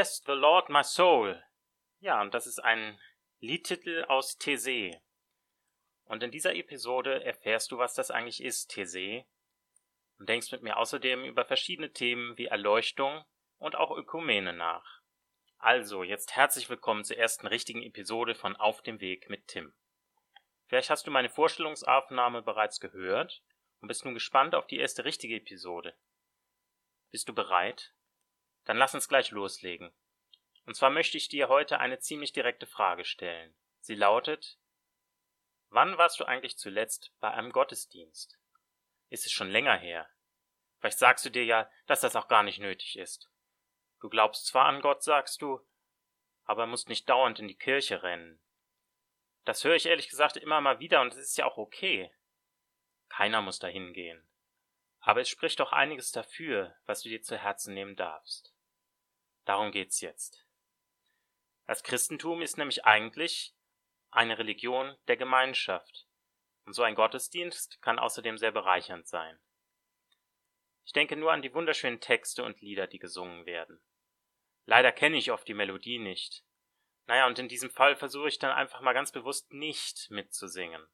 Bless the Lord my soul. Ja, und das ist ein Liedtitel aus These. Und in dieser Episode erfährst du, was das eigentlich ist, These, und denkst mit mir außerdem über verschiedene Themen wie Erleuchtung und auch Ökumene nach. Also, jetzt herzlich willkommen zur ersten richtigen Episode von Auf dem Weg mit Tim. Vielleicht hast du meine Vorstellungsaufnahme bereits gehört und bist nun gespannt auf die erste richtige Episode. Bist du bereit? Dann lass uns gleich loslegen. Und zwar möchte ich dir heute eine ziemlich direkte Frage stellen. Sie lautet, wann warst du eigentlich zuletzt bei einem Gottesdienst? Ist es schon länger her? Vielleicht sagst du dir ja, dass das auch gar nicht nötig ist. Du glaubst zwar an Gott, sagst du, aber musst nicht dauernd in die Kirche rennen. Das höre ich ehrlich gesagt immer mal wieder und es ist ja auch okay. Keiner muss dahin gehen. Aber es spricht doch einiges dafür, was du dir zu Herzen nehmen darfst. Darum geht's jetzt. Das Christentum ist nämlich eigentlich eine Religion der Gemeinschaft. Und so ein Gottesdienst kann außerdem sehr bereichernd sein. Ich denke nur an die wunderschönen Texte und Lieder, die gesungen werden. Leider kenne ich oft die Melodie nicht. Naja, und in diesem Fall versuche ich dann einfach mal ganz bewusst nicht mitzusingen.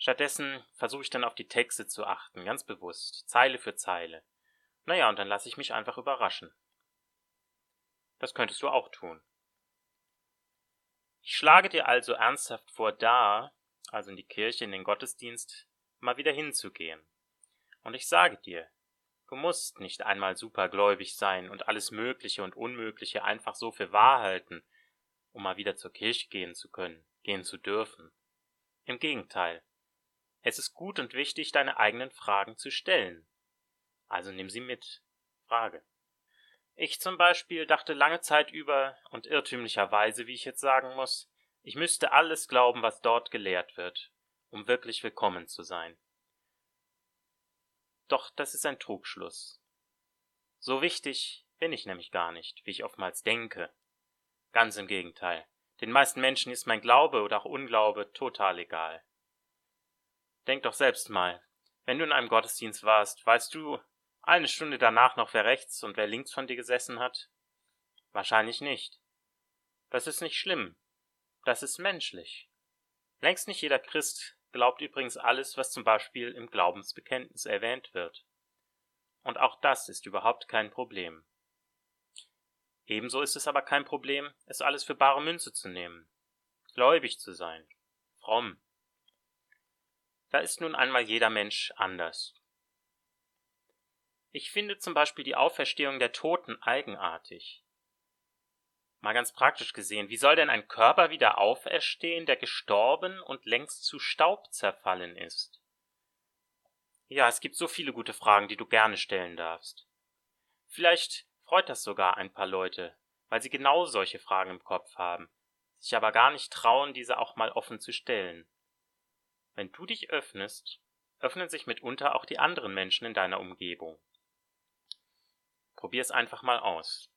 Stattdessen versuche ich dann auf die Texte zu achten, ganz bewusst, Zeile für Zeile. Naja, und dann lasse ich mich einfach überraschen. Das könntest du auch tun. Ich schlage dir also ernsthaft vor, da, also in die Kirche, in den Gottesdienst, mal wieder hinzugehen. Und ich sage dir, du musst nicht einmal supergläubig sein und alles Mögliche und Unmögliche einfach so für wahr halten, um mal wieder zur Kirche gehen zu können, gehen zu dürfen. Im Gegenteil, es ist gut und wichtig, deine eigenen Fragen zu stellen. Also nimm sie mit. Frage. Ich zum Beispiel dachte lange Zeit über und irrtümlicherweise, wie ich jetzt sagen muss, ich müsste alles glauben, was dort gelehrt wird, um wirklich willkommen zu sein. Doch das ist ein Trugschluss. So wichtig bin ich nämlich gar nicht, wie ich oftmals denke. Ganz im Gegenteil. Den meisten Menschen ist mein Glaube oder auch Unglaube total egal. Denk doch selbst mal. Wenn du in einem Gottesdienst warst, weißt du eine Stunde danach noch, wer rechts und wer links von dir gesessen hat? Wahrscheinlich nicht. Das ist nicht schlimm. Das ist menschlich. Längst nicht jeder Christ glaubt übrigens alles, was zum Beispiel im Glaubensbekenntnis erwähnt wird. Und auch das ist überhaupt kein Problem. Ebenso ist es aber kein Problem, es alles für bare Münze zu nehmen, gläubig zu sein, fromm, da ist nun einmal jeder Mensch anders. Ich finde zum Beispiel die Auferstehung der Toten eigenartig. Mal ganz praktisch gesehen, wie soll denn ein Körper wieder auferstehen, der gestorben und längst zu Staub zerfallen ist? Ja, es gibt so viele gute Fragen, die du gerne stellen darfst. Vielleicht freut das sogar ein paar Leute, weil sie genau solche Fragen im Kopf haben, sich aber gar nicht trauen, diese auch mal offen zu stellen. Wenn du dich öffnest, öffnen sich mitunter auch die anderen Menschen in deiner Umgebung. Probier es einfach mal aus.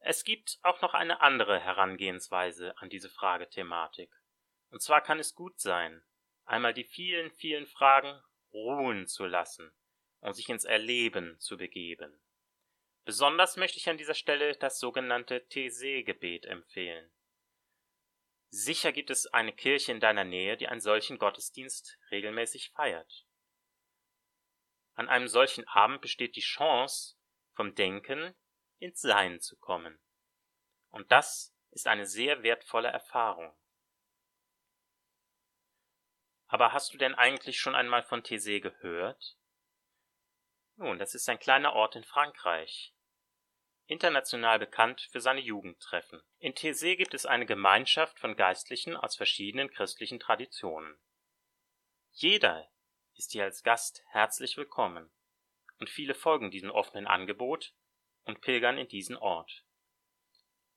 Es gibt auch noch eine andere Herangehensweise an diese Fragethematik. Und zwar kann es gut sein, einmal die vielen, vielen Fragen ruhen zu lassen und sich ins Erleben zu begeben. Besonders möchte ich an dieser Stelle das sogenannte These-Gebet empfehlen. Sicher gibt es eine Kirche in deiner Nähe, die einen solchen Gottesdienst regelmäßig feiert. An einem solchen Abend besteht die Chance, vom Denken ins Sein zu kommen. Und das ist eine sehr wertvolle Erfahrung. Aber hast du denn eigentlich schon einmal von Thésée gehört? Nun, das ist ein kleiner Ort in Frankreich, international bekannt für seine Jugendtreffen. In Thésée gibt es eine Gemeinschaft von Geistlichen aus verschiedenen christlichen Traditionen. Jeder ist hier als Gast herzlich willkommen, und viele folgen diesem offenen Angebot und pilgern in diesen Ort.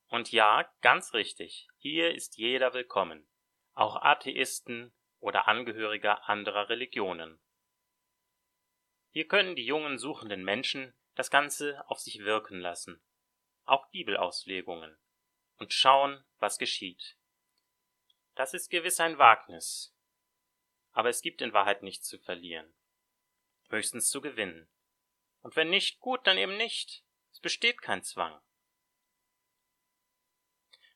Und ja, ganz richtig, hier ist jeder willkommen, auch Atheisten oder Angehöriger anderer Religionen. Hier können die jungen suchenden Menschen das Ganze auf sich wirken lassen, auch Bibelauslegungen, und schauen, was geschieht. Das ist gewiss ein Wagnis, aber es gibt in Wahrheit nichts zu verlieren, höchstens zu gewinnen. Und wenn nicht, gut, dann eben nicht. Es besteht kein Zwang.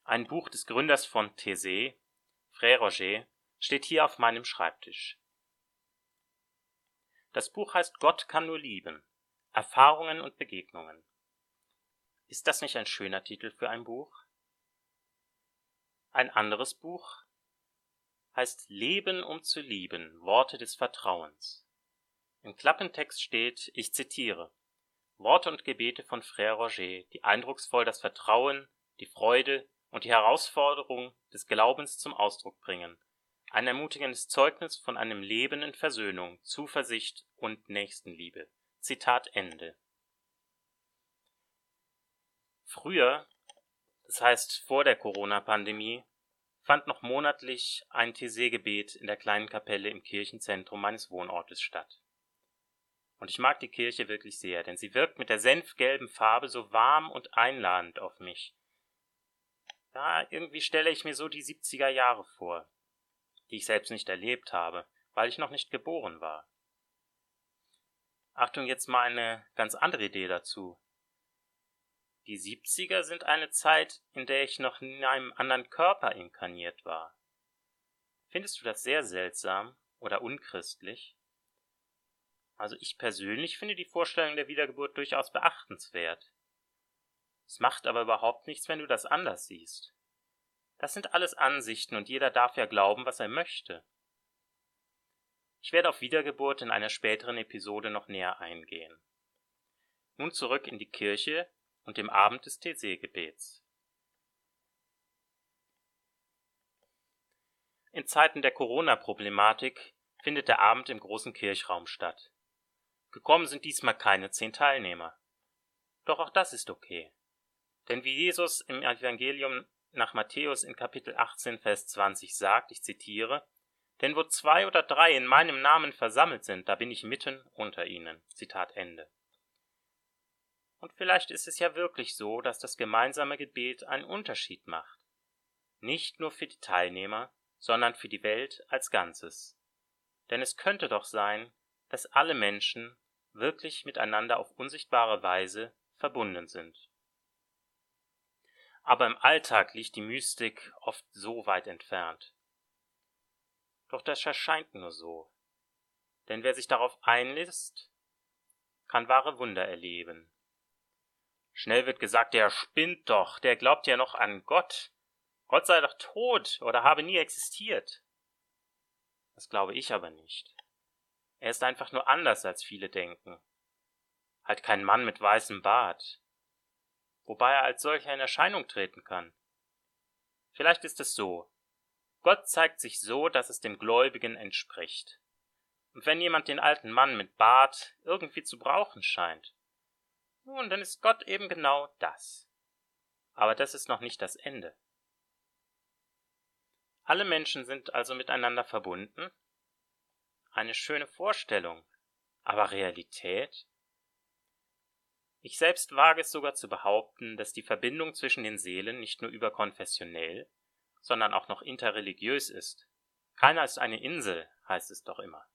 Ein Buch des Gründers von Thésée, Frère Roger, steht hier auf meinem Schreibtisch. Das Buch heißt Gott kann nur lieben. Erfahrungen und Begegnungen. Ist das nicht ein schöner Titel für ein Buch? Ein anderes Buch heißt Leben um zu lieben, Worte des Vertrauens. Im Klappentext steht, ich zitiere, Worte und Gebete von Frère Roger, die eindrucksvoll das Vertrauen, die Freude und die Herausforderung des Glaubens zum Ausdruck bringen. Ein ermutigendes Zeugnis von einem Leben in Versöhnung, Zuversicht und Nächstenliebe. Zitat Ende. Früher, das heißt vor der Corona-Pandemie, fand noch monatlich ein Thésée-Gebet in der kleinen Kapelle im Kirchenzentrum meines Wohnortes statt. Und ich mag die Kirche wirklich sehr, denn sie wirkt mit der senfgelben Farbe so warm und einladend auf mich. Ja, irgendwie stelle ich mir so die 70er Jahre vor, die ich selbst nicht erlebt habe, weil ich noch nicht geboren war. Achtung, jetzt mal eine ganz andere Idee dazu. Die 70er sind eine Zeit, in der ich noch in einem anderen Körper inkarniert war. Findest du das sehr seltsam oder unchristlich? Also ich persönlich finde die Vorstellung der Wiedergeburt durchaus beachtenswert. Es macht aber überhaupt nichts, wenn du das anders siehst. Das sind alles Ansichten und jeder darf ja glauben, was er möchte. Ich werde auf Wiedergeburt in einer späteren Episode noch näher eingehen. Nun zurück in die Kirche und dem Abend des TC-Gebets. In Zeiten der Corona-Problematik findet der Abend im großen Kirchraum statt. Gekommen sind diesmal keine zehn Teilnehmer. Doch auch das ist okay. Denn wie Jesus im Evangelium nach Matthäus in Kapitel 18, Vers 20 sagt, ich zitiere, denn wo zwei oder drei in meinem Namen versammelt sind, da bin ich mitten unter ihnen. Zitat Ende. Und vielleicht ist es ja wirklich so, dass das gemeinsame Gebet einen Unterschied macht. Nicht nur für die Teilnehmer, sondern für die Welt als Ganzes. Denn es könnte doch sein, dass alle Menschen wirklich miteinander auf unsichtbare Weise verbunden sind. Aber im Alltag liegt die Mystik oft so weit entfernt. Doch das erscheint nur so. Denn wer sich darauf einlässt, kann wahre Wunder erleben. Schnell wird gesagt, der spinnt doch, der glaubt ja noch an Gott. Gott sei doch tot oder habe nie existiert. Das glaube ich aber nicht. Er ist einfach nur anders, als viele denken. Halt kein Mann mit weißem Bart. Wobei er als solcher in Erscheinung treten kann. Vielleicht ist es so. Gott zeigt sich so, dass es dem Gläubigen entspricht. Und wenn jemand den alten Mann mit Bart irgendwie zu brauchen scheint, nun, dann ist Gott eben genau das. Aber das ist noch nicht das Ende. Alle Menschen sind also miteinander verbunden. Eine schöne Vorstellung, aber Realität? Ich selbst wage es sogar zu behaupten, dass die Verbindung zwischen den Seelen nicht nur überkonfessionell, sondern auch noch interreligiös ist. Keiner ist eine Insel, heißt es doch immer.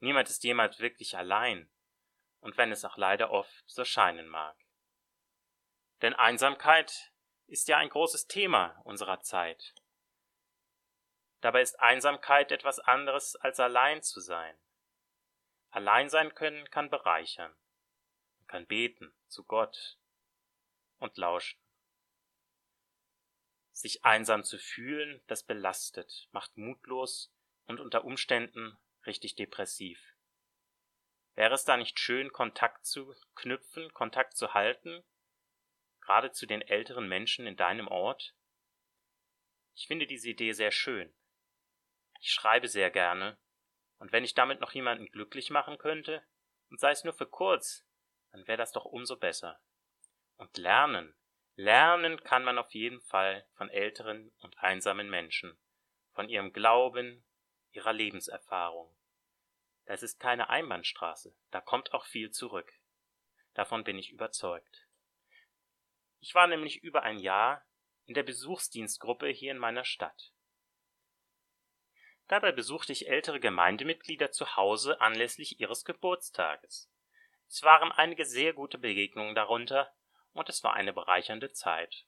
Niemand ist jemals wirklich allein, und wenn es auch leider oft so scheinen mag. Denn Einsamkeit ist ja ein großes Thema unserer Zeit. Dabei ist Einsamkeit etwas anderes als allein zu sein. Allein sein können kann bereichern. Man kann beten zu Gott und lauschen. Sich einsam zu fühlen, das belastet, macht mutlos und unter Umständen richtig depressiv. Wäre es da nicht schön, Kontakt zu knüpfen, Kontakt zu halten, gerade zu den älteren Menschen in deinem Ort? Ich finde diese Idee sehr schön. Ich schreibe sehr gerne, und wenn ich damit noch jemanden glücklich machen könnte, und sei es nur für kurz, dann wäre das doch umso besser. Und lernen, Lernen kann man auf jeden Fall von älteren und einsamen Menschen, von ihrem Glauben, ihrer Lebenserfahrung. Das ist keine Einbahnstraße, da kommt auch viel zurück. Davon bin ich überzeugt. Ich war nämlich über ein Jahr in der Besuchsdienstgruppe hier in meiner Stadt. Dabei besuchte ich ältere Gemeindemitglieder zu Hause anlässlich ihres Geburtstages. Es waren einige sehr gute Begegnungen darunter, und es war eine bereichernde Zeit.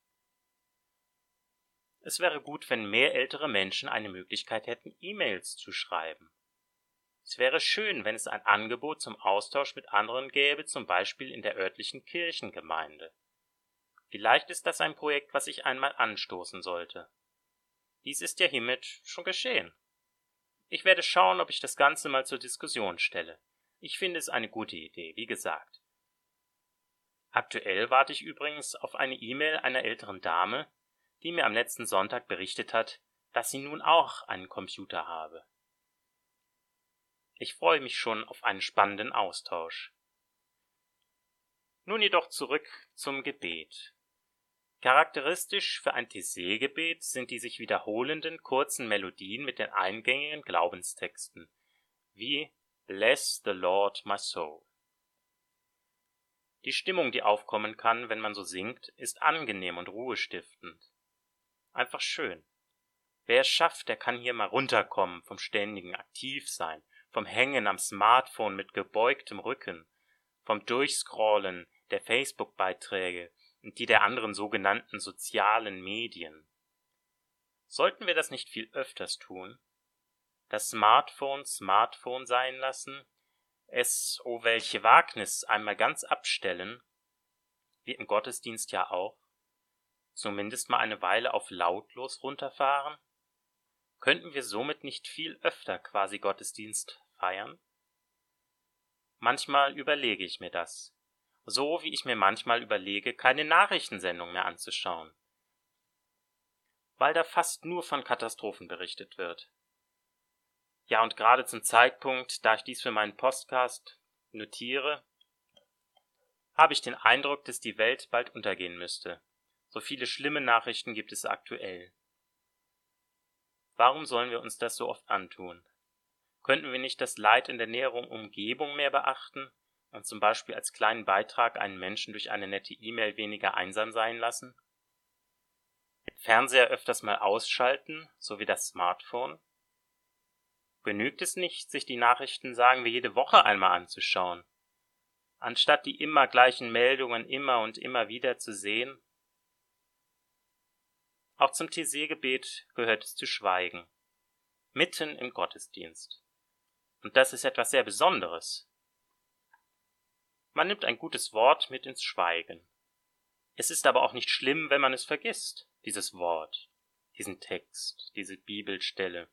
Es wäre gut, wenn mehr ältere Menschen eine Möglichkeit hätten, E-Mails zu schreiben. Es wäre schön, wenn es ein Angebot zum Austausch mit anderen gäbe, zum Beispiel in der örtlichen Kirchengemeinde. Vielleicht ist das ein Projekt, was ich einmal anstoßen sollte. Dies ist ja hiermit schon geschehen. Ich werde schauen, ob ich das Ganze mal zur Diskussion stelle. Ich finde es eine gute Idee, wie gesagt. Aktuell warte ich übrigens auf eine E-Mail einer älteren Dame, die mir am letzten Sonntag berichtet hat, dass sie nun auch einen Computer habe. Ich freue mich schon auf einen spannenden Austausch. Nun jedoch zurück zum Gebet. Charakteristisch für ein Tessé-Gebet sind die sich wiederholenden kurzen Melodien mit den eingängigen Glaubenstexten, wie Bless the Lord my soul. Die Stimmung, die aufkommen kann, wenn man so singt, ist angenehm und ruhestiftend. Einfach schön. Wer es schafft, der kann hier mal runterkommen vom ständigen Aktivsein, vom Hängen am Smartphone mit gebeugtem Rücken, vom Durchscrollen der Facebook-Beiträge und die der anderen sogenannten sozialen Medien. Sollten wir das nicht viel öfters tun? Das Smartphone Smartphone sein lassen, es, oh welche Wagnis, einmal ganz abstellen, wie im Gottesdienst ja auch, zumindest mal eine Weile auf lautlos runterfahren? Könnten wir somit nicht viel öfter quasi Gottesdienst feiern? Manchmal überlege ich mir das, so wie ich mir manchmal überlege, keine Nachrichtensendung mehr anzuschauen, weil da fast nur von Katastrophen berichtet wird. Ja, und gerade zum Zeitpunkt, da ich dies für meinen Podcast notiere, habe ich den Eindruck, dass die Welt bald untergehen müsste. So viele schlimme Nachrichten gibt es aktuell. Warum sollen wir uns das so oft antun? Könnten wir nicht das Leid in der näheren Umgebung mehr beachten und zum Beispiel als kleinen Beitrag einen Menschen durch eine nette E-Mail weniger einsam sein lassen? Fernseher öfters mal ausschalten, so wie das Smartphone? Genügt es nicht, sich die Nachrichten sagen wir jede Woche einmal anzuschauen? Anstatt die immer gleichen Meldungen immer und immer wieder zu sehen? Auch zum Thésée-Gebet gehört es zu schweigen. Mitten im Gottesdienst. Und das ist etwas sehr Besonderes. Man nimmt ein gutes Wort mit ins Schweigen. Es ist aber auch nicht schlimm, wenn man es vergisst, dieses Wort, diesen Text, diese Bibelstelle.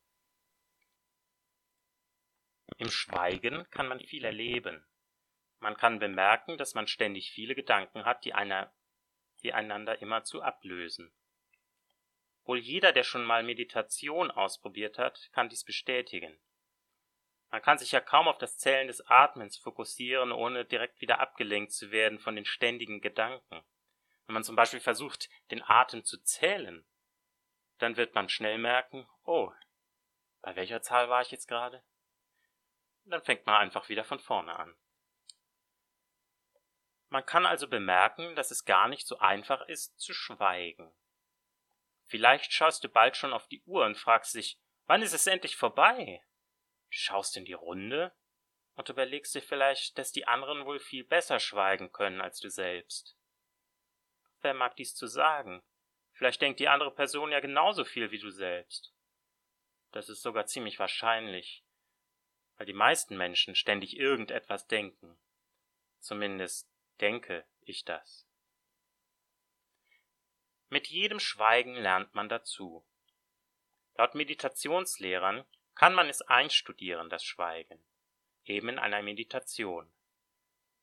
Im Schweigen kann man viel erleben. Man kann bemerken, dass man ständig viele Gedanken hat, die, einer, die einander immerzu ablösen. Wohl jeder, der schon mal Meditation ausprobiert hat, kann dies bestätigen. Man kann sich ja kaum auf das Zählen des Atmens fokussieren, ohne direkt wieder abgelenkt zu werden von den ständigen Gedanken. Wenn man zum Beispiel versucht, den Atem zu zählen, dann wird man schnell merken, oh, bei welcher Zahl war ich jetzt gerade? Dann fängt man einfach wieder von vorne an. Man kann also bemerken, dass es gar nicht so einfach ist, zu schweigen. Vielleicht schaust du bald schon auf die Uhr und fragst dich, wann ist es endlich vorbei? Du schaust in die Runde und überlegst dir vielleicht, dass die anderen wohl viel besser schweigen können als du selbst. Wer mag dies zu sagen? Vielleicht denkt die andere Person ja genauso viel wie du selbst. Das ist sogar ziemlich wahrscheinlich, weil die meisten Menschen ständig irgendetwas denken. Zumindest denke ich das. Mit jedem Schweigen lernt man dazu. Laut Meditationslehrern kann man es einstudieren, das Schweigen, eben in einer Meditation.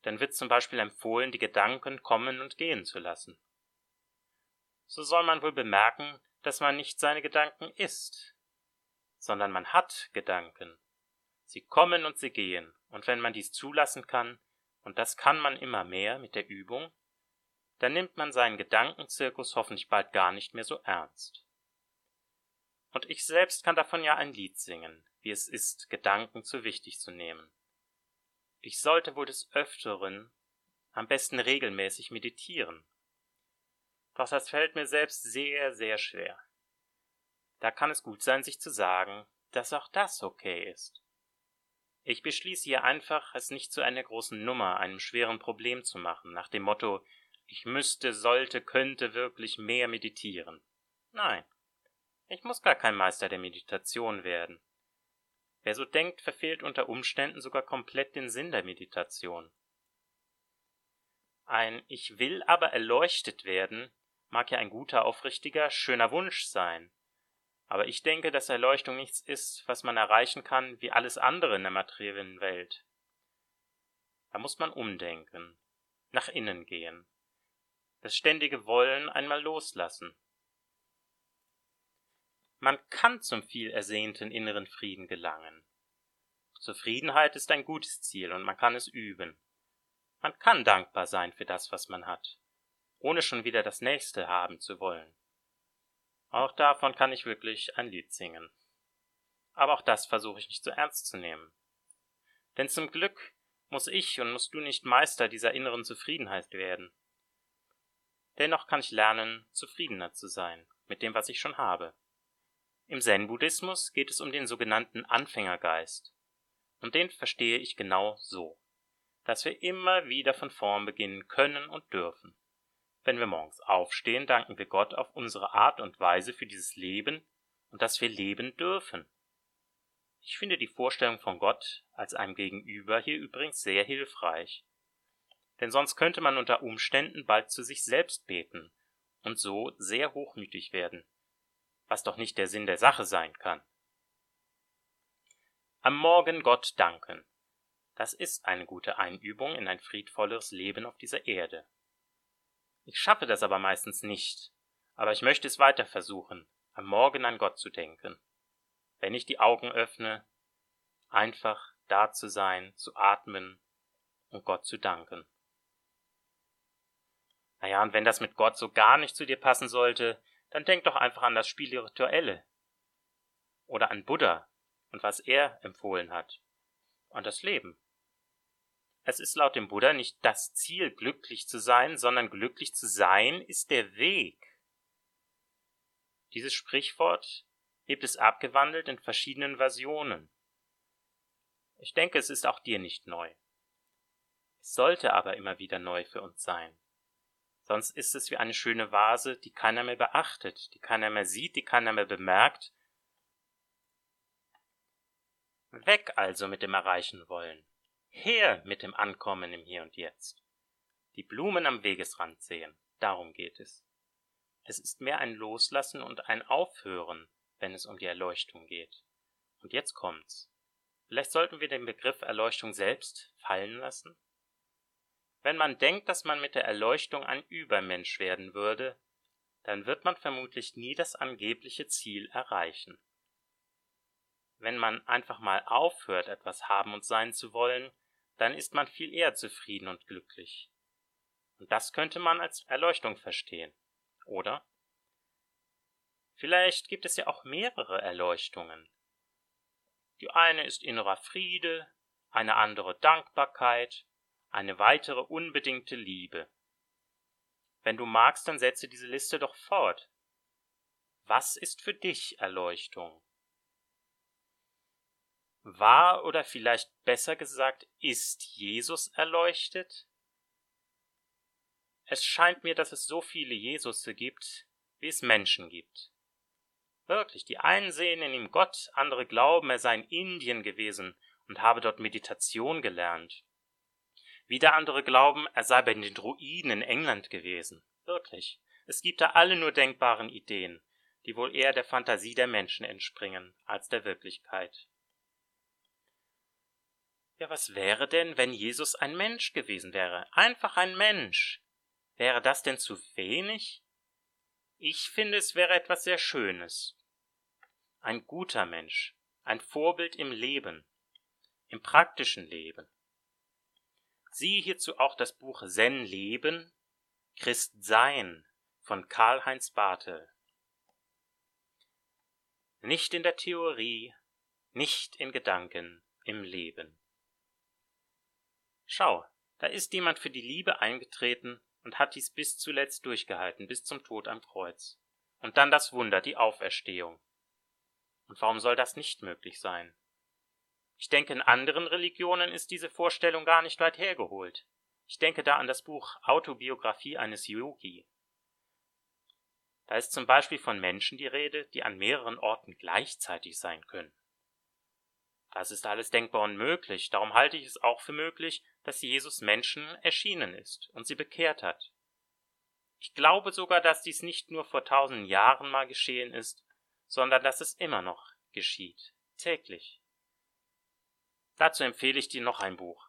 Dann wird zum Beispiel empfohlen, die Gedanken kommen und gehen zu lassen. So soll man wohl bemerken, dass man nicht seine Gedanken ist, sondern man hat Gedanken. Sie kommen und sie gehen, und wenn man dies zulassen kann, und das kann man immer mehr mit der Übung, dann nimmt man seinen Gedankenzirkus hoffentlich bald gar nicht mehr so ernst. Und ich selbst kann davon ja ein Lied singen, wie es ist, Gedanken zu wichtig zu nehmen. Ich sollte wohl des Öfteren, am besten regelmäßig meditieren. Doch das fällt mir selbst sehr, sehr schwer. Da kann es gut sein, sich zu sagen, dass auch das okay ist. Ich beschließe hier einfach, es nicht zu einer großen Nummer, einem schweren Problem zu machen, nach dem Motto, ich müsste, sollte, könnte wirklich mehr meditieren. Nein, ich muss gar kein Meister der Meditation werden. Wer so denkt, verfehlt unter Umständen sogar komplett den Sinn der Meditation. Ein Ich will aber erleuchtet werden mag ja ein guter, aufrichtiger, schöner Wunsch sein. Aber ich denke, dass Erleuchtung nichts ist, was man erreichen kann wie alles andere in der materiellen Welt. Da muss man umdenken, nach innen gehen, das ständige Wollen einmal loslassen. Man kann zum viel ersehnten inneren Frieden gelangen. Zufriedenheit ist ein gutes Ziel und man kann es üben. Man kann dankbar sein für das, was man hat, ohne schon wieder das nächste haben zu wollen. Auch davon kann ich wirklich ein Lied singen. Aber auch das versuche ich nicht so ernst zu nehmen. Denn zum Glück muss ich und musst du nicht Meister dieser inneren Zufriedenheit werden. Dennoch kann ich lernen, zufriedener zu sein mit dem, was ich schon habe. Im Zen-Buddhismus geht es um den sogenannten Anfängergeist. Und den verstehe ich genau so dass wir immer wieder von vorn beginnen können und dürfen. Wenn wir morgens aufstehen, danken wir Gott auf unsere Art und Weise für dieses Leben und dass wir leben dürfen. Ich finde die Vorstellung von Gott als einem Gegenüber hier übrigens sehr hilfreich. Denn sonst könnte man unter Umständen bald zu sich selbst beten und so sehr hochmütig werden, was doch nicht der Sinn der Sache sein kann. Am Morgen Gott danken. Das ist eine gute Einübung in ein friedvolleres Leben auf dieser Erde. Ich schaffe das aber meistens nicht, aber ich möchte es weiter versuchen, am Morgen an Gott zu denken. Wenn ich die Augen öffne, einfach da zu sein, zu atmen und Gott zu danken. Naja, und wenn das mit Gott so gar nicht zu dir passen sollte, dann denk doch einfach an das Spirituelle. Oder an Buddha und was er empfohlen hat. Und das Leben. Es ist laut dem Buddha nicht das Ziel, glücklich zu sein, sondern glücklich zu sein ist der Weg. Dieses Sprichwort gibt es abgewandelt in verschiedenen Versionen. Ich denke, es ist auch dir nicht neu. Es sollte aber immer wieder neu für uns sein. Sonst ist es wie eine schöne Vase, die keiner mehr beachtet, die keiner mehr sieht, die keiner mehr bemerkt. Weg also mit dem Erreichen wollen. Her mit dem Ankommen im Hier und Jetzt. Die Blumen am Wegesrand sehen, darum geht es. Es ist mehr ein Loslassen und ein Aufhören, wenn es um die Erleuchtung geht. Und jetzt kommt's. Vielleicht sollten wir den Begriff Erleuchtung selbst fallen lassen? Wenn man denkt, dass man mit der Erleuchtung ein Übermensch werden würde, dann wird man vermutlich nie das angebliche Ziel erreichen. Wenn man einfach mal aufhört, etwas haben und sein zu wollen, dann ist man viel eher zufrieden und glücklich. Und das könnte man als Erleuchtung verstehen, oder? Vielleicht gibt es ja auch mehrere Erleuchtungen. Die eine ist innerer Friede, eine andere Dankbarkeit, eine weitere unbedingte Liebe. Wenn du magst, dann setze diese Liste doch fort. Was ist für dich Erleuchtung? War oder vielleicht besser gesagt, ist Jesus erleuchtet? Es scheint mir, dass es so viele Jesusse gibt, wie es Menschen gibt. Wirklich, die einen sehen in ihm Gott, andere glauben, er sei in Indien gewesen und habe dort Meditation gelernt. Wieder andere glauben, er sei bei den Druiden in England gewesen. Wirklich. Es gibt da alle nur denkbaren Ideen, die wohl eher der Fantasie der Menschen entspringen als der Wirklichkeit. Ja, was wäre denn, wenn Jesus ein Mensch gewesen wäre? Einfach ein Mensch. Wäre das denn zu wenig? Ich finde, es wäre etwas sehr Schönes. Ein guter Mensch, ein Vorbild im Leben, im praktischen Leben. Siehe hierzu auch das Buch Zen Leben, Christ Sein von Karl-Heinz Bartel. Nicht in der Theorie, nicht in Gedanken, im Leben. Schau, da ist jemand für die Liebe eingetreten und hat dies bis zuletzt durchgehalten, bis zum Tod am Kreuz. Und dann das Wunder, die Auferstehung. Und warum soll das nicht möglich sein? Ich denke, in anderen Religionen ist diese Vorstellung gar nicht weit hergeholt. Ich denke da an das Buch Autobiografie eines Yogi. Da ist zum Beispiel von Menschen die Rede, die an mehreren Orten gleichzeitig sein können. Das ist alles denkbar und möglich, darum halte ich es auch für möglich, dass Jesus Menschen erschienen ist und sie bekehrt hat. Ich glaube sogar, dass dies nicht nur vor tausend Jahren mal geschehen ist, sondern dass es immer noch geschieht, täglich. Dazu empfehle ich dir noch ein Buch.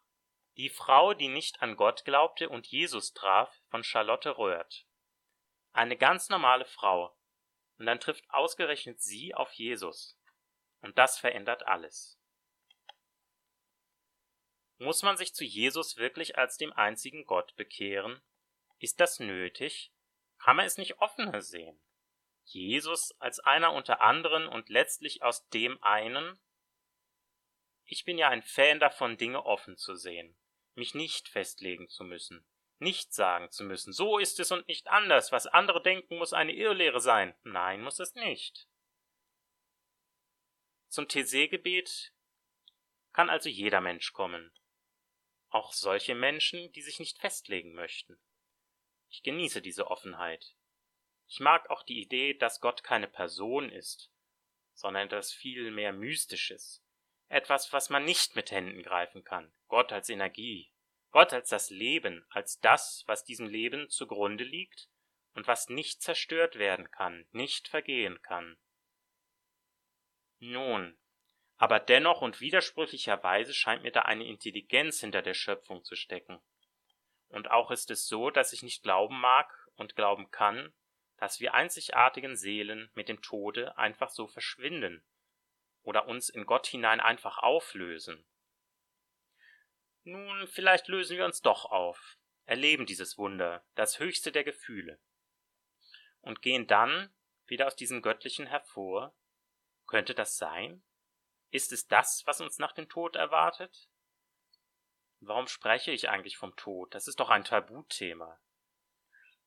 Die Frau, die nicht an Gott glaubte und Jesus traf, von Charlotte Röhrt. Eine ganz normale Frau. Und dann trifft ausgerechnet sie auf Jesus. Und das verändert alles. Muss man sich zu Jesus wirklich als dem einzigen Gott bekehren? Ist das nötig? Kann man es nicht offener sehen? Jesus als einer unter anderen und letztlich aus dem einen? Ich bin ja ein Fan davon, Dinge offen zu sehen, mich nicht festlegen zu müssen, nicht sagen zu müssen, so ist es und nicht anders, was andere denken, muss eine Irrlehre sein. Nein, muss es nicht. Zum TC-Gebet kann also jeder Mensch kommen, auch solche Menschen, die sich nicht festlegen möchten. Ich genieße diese Offenheit. Ich mag auch die Idee, dass Gott keine Person ist, sondern etwas viel mehr Mystisches, etwas, was man nicht mit Händen greifen kann. Gott als Energie. Gott als das Leben, als das, was diesem Leben zugrunde liegt und was nicht zerstört werden kann, nicht vergehen kann. Nun, aber dennoch und widersprüchlicherweise scheint mir da eine Intelligenz hinter der Schöpfung zu stecken. Und auch ist es so, dass ich nicht glauben mag und glauben kann, dass wir einzigartigen Seelen mit dem Tode einfach so verschwinden oder uns in Gott hinein einfach auflösen. Nun, vielleicht lösen wir uns doch auf, erleben dieses Wunder, das höchste der Gefühle, und gehen dann wieder aus diesem Göttlichen hervor. Könnte das sein? Ist es das, was uns nach dem Tod erwartet? Warum spreche ich eigentlich vom Tod? Das ist doch ein Tabuthema.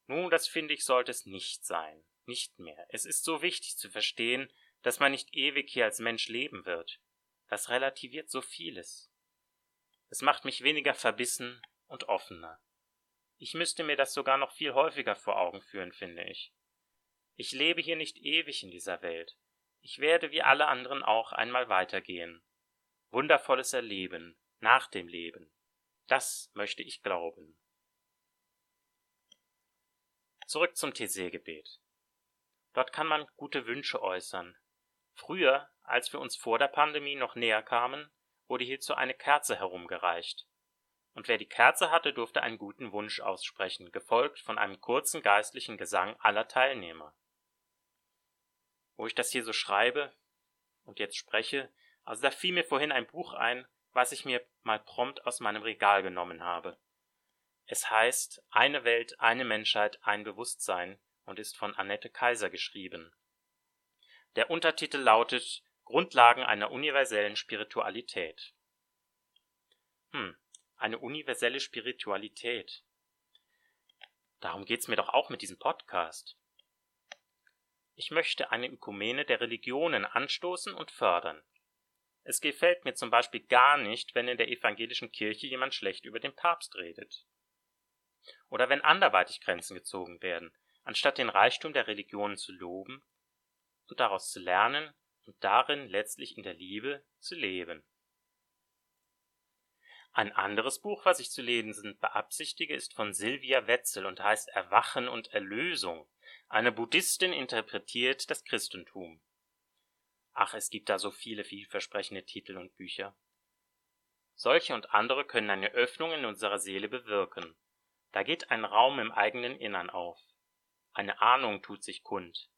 Nun, das finde ich, sollte es nicht sein. Nicht mehr. Es ist so wichtig zu verstehen, dass man nicht ewig hier als Mensch leben wird. Das relativiert so vieles. Es macht mich weniger verbissen und offener. Ich müsste mir das sogar noch viel häufiger vor Augen führen, finde ich. Ich lebe hier nicht ewig in dieser Welt. Ich werde wie alle anderen auch einmal weitergehen. Wundervolles Erleben nach dem Leben. Das möchte ich glauben. Zurück zum TC-Gebet. Dort kann man gute Wünsche äußern, Früher, als wir uns vor der Pandemie noch näher kamen, wurde hierzu eine Kerze herumgereicht. Und wer die Kerze hatte, durfte einen guten Wunsch aussprechen, gefolgt von einem kurzen geistlichen Gesang aller Teilnehmer. Wo ich das hier so schreibe und jetzt spreche, also da fiel mir vorhin ein Buch ein, was ich mir mal prompt aus meinem Regal genommen habe. Es heißt Eine Welt, eine Menschheit, ein Bewusstsein und ist von Annette Kaiser geschrieben. Der Untertitel lautet Grundlagen einer universellen Spiritualität. Hm, eine universelle Spiritualität. Darum geht's mir doch auch mit diesem Podcast. Ich möchte eine Ökumene der Religionen anstoßen und fördern. Es gefällt mir zum Beispiel gar nicht, wenn in der evangelischen Kirche jemand schlecht über den Papst redet. Oder wenn anderweitig Grenzen gezogen werden. Anstatt den Reichtum der Religionen zu loben, und daraus zu lernen und darin letztlich in der Liebe zu leben. Ein anderes Buch, was ich zu lesen beabsichtige, ist von Silvia Wetzel und heißt Erwachen und Erlösung. Eine Buddhistin interpretiert das Christentum. Ach, es gibt da so viele vielversprechende Titel und Bücher. Solche und andere können eine Öffnung in unserer Seele bewirken. Da geht ein Raum im eigenen Innern auf. Eine Ahnung tut sich kund.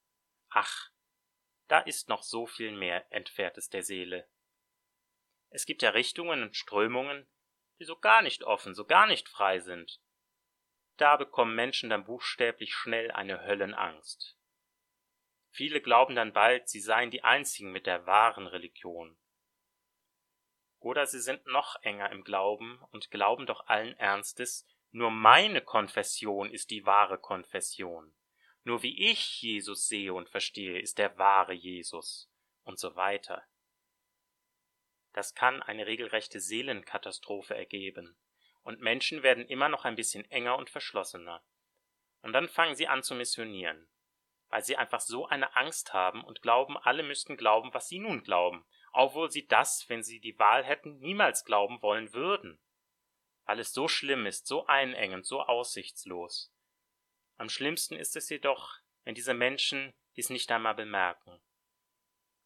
Ach, da ist noch so viel mehr Entferntes der Seele. Es gibt ja Richtungen und Strömungen, die so gar nicht offen, so gar nicht frei sind. Da bekommen Menschen dann buchstäblich schnell eine Höllenangst. Viele glauben dann bald, sie seien die einzigen mit der wahren Religion. Oder sie sind noch enger im Glauben und glauben doch allen Ernstes, nur meine Konfession ist die wahre Konfession. Nur wie ich Jesus sehe und verstehe, ist der wahre Jesus und so weiter. Das kann eine regelrechte Seelenkatastrophe ergeben. Und Menschen werden immer noch ein bisschen enger und verschlossener. Und dann fangen sie an zu missionieren, weil sie einfach so eine Angst haben und glauben, alle müssten glauben, was sie nun glauben, obwohl sie das, wenn sie die Wahl hätten, niemals glauben wollen würden. Weil es so schlimm ist, so einengend, so aussichtslos. Am schlimmsten ist es jedoch, wenn diese Menschen dies nicht einmal bemerken.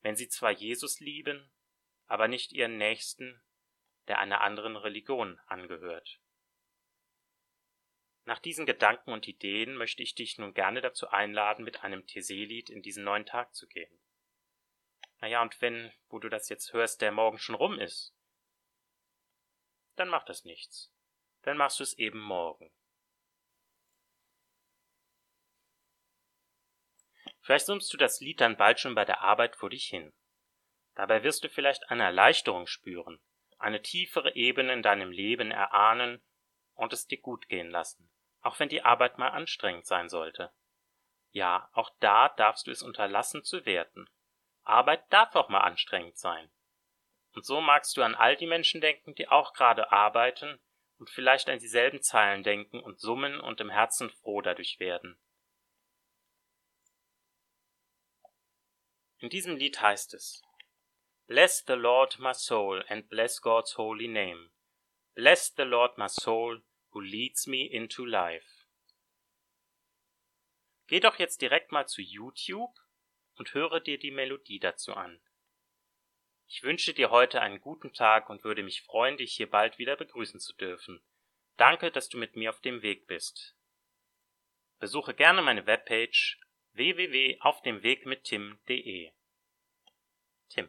Wenn sie zwar Jesus lieben, aber nicht ihren Nächsten, der einer anderen Religion angehört. Nach diesen Gedanken und Ideen möchte ich dich nun gerne dazu einladen, mit einem Theselied in diesen neuen Tag zu gehen. Naja, und wenn, wo du das jetzt hörst, der Morgen schon rum ist, dann macht das nichts. Dann machst du es eben morgen. Vielleicht summst du das Lied dann bald schon bei der Arbeit vor dich hin. Dabei wirst du vielleicht eine Erleichterung spüren, eine tiefere Ebene in deinem Leben erahnen und es dir gut gehen lassen, auch wenn die Arbeit mal anstrengend sein sollte. Ja, auch da darfst du es unterlassen zu werten. Arbeit darf auch mal anstrengend sein. Und so magst du an all die Menschen denken, die auch gerade arbeiten und vielleicht an dieselben Zeilen denken und summen und im Herzen froh dadurch werden. In diesem Lied heißt es Bless the Lord my soul and bless God's holy name. Bless the Lord my soul who leads me into life. Geh doch jetzt direkt mal zu YouTube und höre dir die Melodie dazu an. Ich wünsche dir heute einen guten Tag und würde mich freuen, dich hier bald wieder begrüßen zu dürfen. Danke, dass du mit mir auf dem Weg bist. Besuche gerne meine Webpage www.aufdemwegmittim.de. Tim